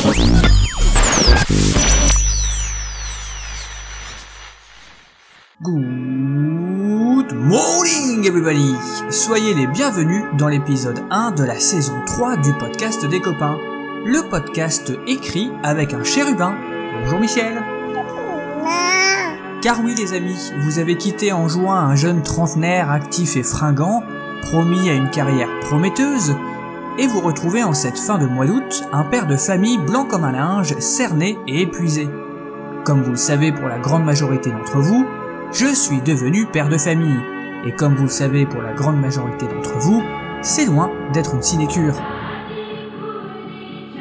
Good morning everybody Soyez les bienvenus dans l'épisode 1 de la saison 3 du podcast des copains. Le podcast écrit avec un chérubin. Bonjour Michel Car oui les amis, vous avez quitté en juin un jeune trentenaire actif et fringant, promis à une carrière prometteuse, et vous retrouvez en cette fin de mois d'août un père de famille blanc comme un linge, cerné et épuisé. Comme vous le savez pour la grande majorité d'entre vous, je suis devenu père de famille. Et comme vous le savez pour la grande majorité d'entre vous, c'est loin d'être une sinécure.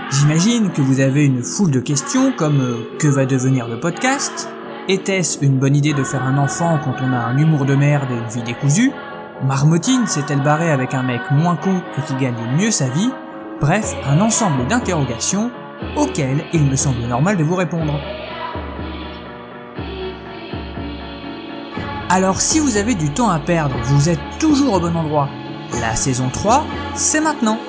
J'imagine que vous avez une foule de questions comme euh, que va devenir le podcast? Était-ce une bonne idée de faire un enfant quand on a un humour de merde et une vie décousue? Marmotine s'est-elle barrée avec un mec moins con et qui gagne mieux sa vie? Bref, un ensemble d'interrogations auxquelles il me semble normal de vous répondre. Alors si vous avez du temps à perdre, vous êtes toujours au bon endroit. La saison 3, c'est maintenant.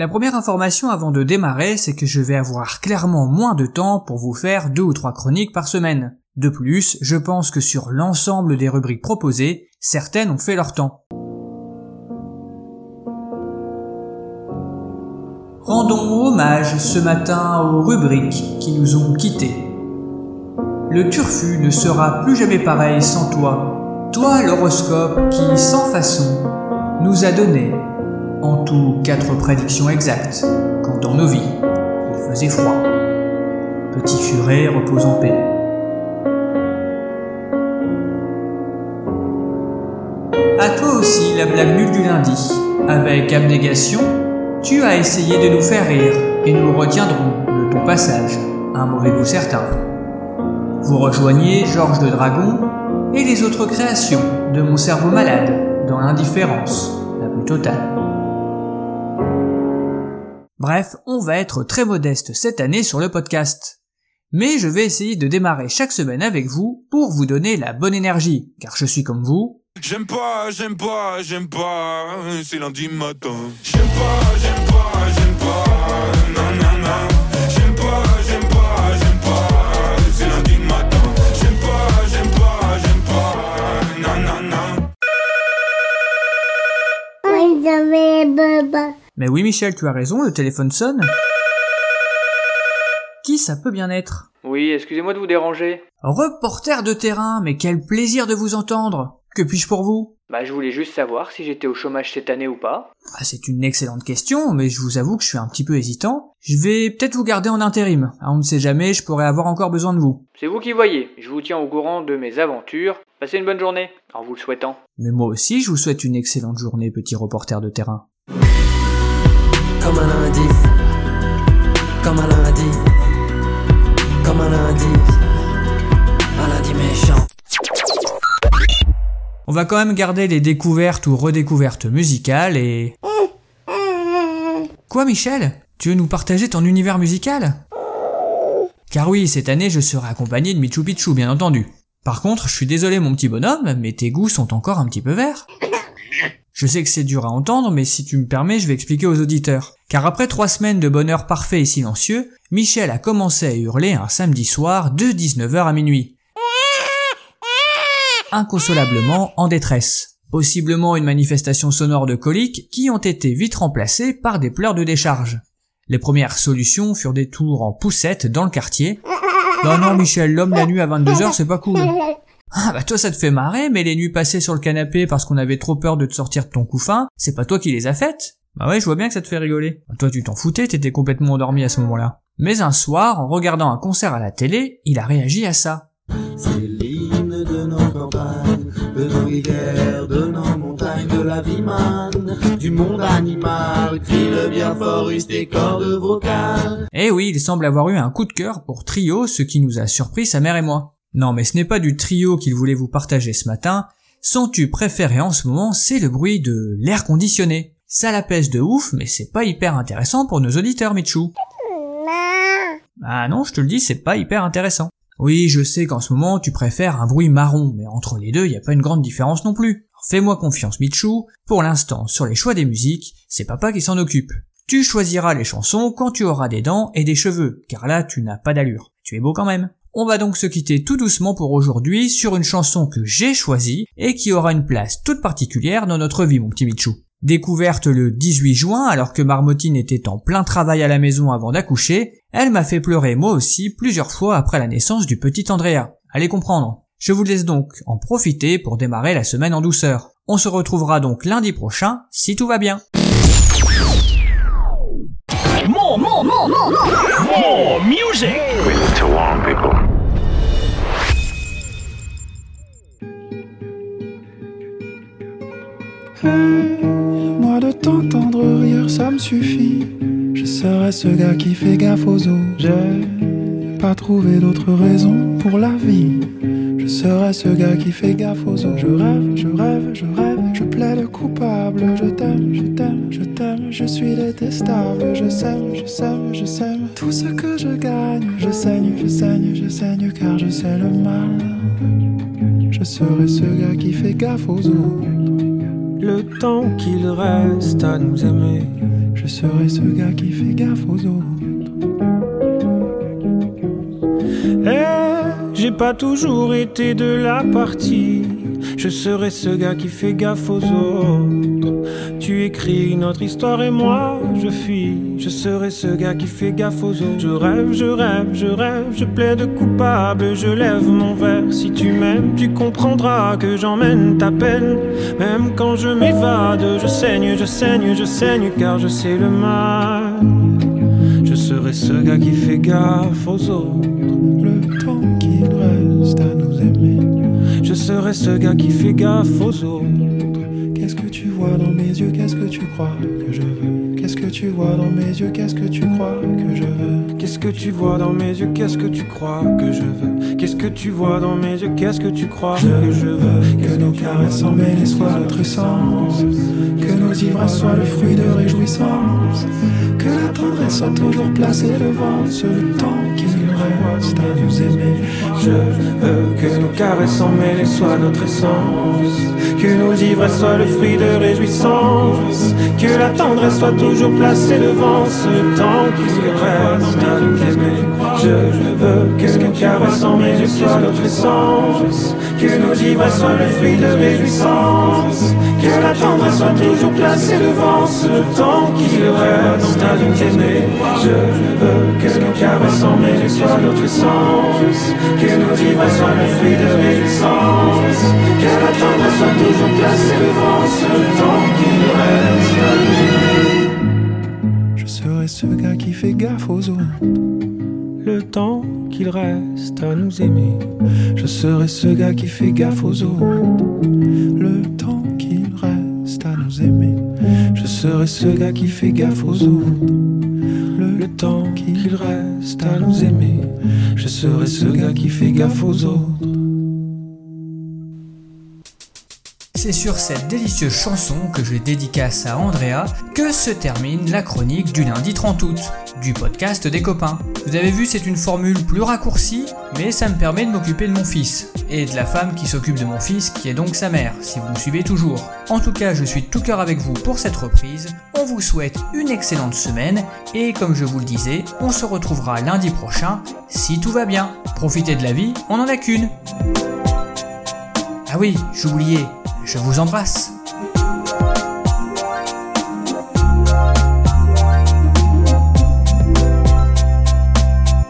La première information avant de démarrer, c'est que je vais avoir clairement moins de temps pour vous faire deux ou trois chroniques par semaine. De plus, je pense que sur l'ensemble des rubriques proposées, certaines ont fait leur temps. Rendons hommage ce matin aux rubriques qui nous ont quittés. Le turfu ne sera plus jamais pareil sans toi. Toi l'horoscope qui, sans façon, nous a donné en tout quatre prédictions exactes, quand dans nos vies, il faisait froid. Petit furet repose en paix. À toi aussi la blague nulle du lundi. Avec abnégation, tu as essayé de nous faire rire et nous retiendrons de ton passage, un mauvais goût certain. Vous rejoignez Georges de Dragon et les autres créations de mon cerveau malade dans l'indifférence la plus totale. Bref, on va être très modeste cette année sur le podcast. Mais je vais essayer de démarrer chaque semaine avec vous pour vous donner la bonne énergie, car je suis comme vous. J'aime pas, j'aime pas, j'aime pas, c'est lundi matin. J'aime pas, j'aime pas, j'aime pas, non, non, non. J'aime pas, j'aime pas, j'aime pas, c'est lundi matin. J'aime pas, j'aime pas, j'aime pas, non, non, non. Mais oui Michel, tu as raison, le téléphone sonne. Qui ça peut bien être? Oui, excusez-moi de vous déranger. Reporter de terrain, mais quel plaisir de vous entendre. Que puis-je pour vous? Bah, je voulais juste savoir si j'étais au chômage cette année ou pas. Ah, C'est une excellente question, mais je vous avoue que je suis un petit peu hésitant. Je vais peut-être vous garder en intérim. Ah, on ne sait jamais, je pourrais avoir encore besoin de vous. C'est vous qui voyez. Je vous tiens au courant de mes aventures. Passez une bonne journée, en vous le souhaitant. Mais moi aussi, je vous souhaite une excellente journée, petit reporter de terrain. Comme un lundi, comme un lundi, comme un lundi, un lundi méchant. On va quand même garder les découvertes ou redécouvertes musicales et... Quoi Michel? Tu veux nous partager ton univers musical? Car oui, cette année je serai accompagné de Michou Pichou bien entendu. Par contre, je suis désolé mon petit bonhomme, mais tes goûts sont encore un petit peu verts. Je sais que c'est dur à entendre, mais si tu me permets, je vais expliquer aux auditeurs. Car après trois semaines de bonheur parfait et silencieux, Michel a commencé à hurler un samedi soir de 19h à minuit. inconsolablement en détresse. Possiblement une manifestation sonore de coliques qui ont été vite remplacées par des pleurs de décharge. Les premières solutions furent des tours en poussette dans le quartier. Non non Michel, l'homme la nuit à 22h c'est pas cool. Ah bah toi ça te fait marrer, mais les nuits passées sur le canapé parce qu'on avait trop peur de te sortir de ton couffin, c'est pas toi qui les as faites Bah ouais, je vois bien que ça te fait rigoler. Bah, toi tu t'en foutais, t'étais complètement endormi à ce moment-là. Mais un soir, en regardant un concert à la télé, il a réagi à ça. C'est l'hymne de nos campagnes, de nos rivières, de nos montagnes, de la vie manne, du monde animal, crie le bien fort, use tes cordes vocales. Eh oui, il semble avoir eu un coup de cœur pour Trio, ce qui nous a surpris sa mère et moi. Non mais ce n'est pas du trio qu'il voulait vous partager ce matin, son tube préféré en ce moment c'est le bruit de l'air conditionné. Ça la pèse de ouf, mais c'est pas hyper intéressant pour nos auditeurs Michou. Ah non, je te le dis, c'est pas hyper intéressant. Oui, je sais qu'en ce moment tu préfères un bruit marron, mais entre les deux, y a pas une grande différence non plus. Fais-moi confiance Michou, pour l'instant, sur les choix des musiques, c'est papa qui s'en occupe. Tu choisiras les chansons quand tu auras des dents et des cheveux, car là tu n'as pas d'allure. Tu es beau quand même. On va donc se quitter tout doucement pour aujourd'hui sur une chanson que j'ai choisie et qui aura une place toute particulière dans notre vie mon petit Michou. Découverte le 18 juin alors que Marmotine était en plein travail à la maison avant d'accoucher, elle m'a fait pleurer moi aussi plusieurs fois après la naissance du petit Andrea. Allez comprendre. Je vous laisse donc en profiter pour démarrer la semaine en douceur. On se retrouvera donc lundi prochain si tout va bien. Moi de t'entendre rire, ça me suffit. Je serai ce gars qui fait gaffe aux autres. J'ai pas trouvé d'autre raison pour la vie. Je serai ce gars qui fait gaffe aux autres. Je rêve, je rêve, je rêve, je plaide coupable. Je t'aime, je t'aime, je t'aime, je suis détestable. Je sème, je sème, je sème tout ce que je gagne. Je saigne, je saigne, je saigne car je sais le mal. Je serai ce gars qui fait gaffe aux autres. Le temps qu'il reste à nous aimer. Je serai ce gars qui fait gaffe aux autres. Eh, j'ai pas toujours été de la partie. Je serai ce gars qui fait gaffe aux autres. Tu écris notre histoire et moi je fuis. Je serai ce gars qui fait gaffe aux autres. Je rêve, je rêve, je rêve, je plaide coupable, je lève mon verre. Si tu m'aimes, tu comprendras que j'emmène ta peine. Même quand je m'évade, je saigne, je saigne, je saigne car je sais le mal. Je serai ce gars qui fait gaffe aux autres. Le temps Ce gars qui fait gaffe aux autres. Qu'est-ce que tu vois dans mes yeux? Qu'est-ce que tu crois que je veux? Qu'est-ce que tu vois dans mes yeux? Qu'est-ce que tu crois que je veux? Qu'est-ce que tu vois dans mes yeux? Qu'est-ce que tu crois que je veux? Qu'est-ce que tu vois dans mes yeux? Qu'est-ce que tu crois que je veux? Que nos caresses emmêlées soient notre essence Que nos ivresses soient le fruit de réjouissance. Que soit toujours placée devant ce temps qu'il reste à nous aimer. Je veux que nos caresses emmêlées soient notre essence. Que nos ivresses soient le fruit de réjouissance. Que la tendresse soit toujours placée devant ce temps qu'il reste à nous aimer. Je veux que nos caresses emmêlées soient notre essence. Que nos ivresses soient le fruit de réjouissance. Que la tendresse soit toujours placée devant ce temps qu'il reste à nous aimer Je veux que nos caresses emmêlées soient notre essence. Que nos ivresses soient le fruit de réjouissance Que la tendresse soit toujours placée devant ce temps qu'il reste. À nous Je serai ce gars qui fait gaffe aux autres. Le temps qu'il reste à nous aimer. Je serai ce gars qui fait gaffe aux autres. Le temps qu'il reste à nous aimer. Je serai ce gars qui fait gaffe aux autres Le temps qu'il reste à nous aimer. Je serai ce gars qui fait gaffe aux autres C'est sur cette délicieuse chanson que je dédicace à Andrea que se termine la chronique du lundi 30 août, du podcast des copains. Vous avez vu, c'est une formule plus raccourcie, mais ça me permet de m'occuper de mon fils, et de la femme qui s'occupe de mon fils, qui est donc sa mère, si vous me suivez toujours. En tout cas, je suis tout cœur avec vous pour cette reprise, on vous souhaite une excellente semaine, et comme je vous le disais, on se retrouvera lundi prochain, si tout va bien. Profitez de la vie, on en a qu'une. Ah oui, j'oubliais, je vous embrasse.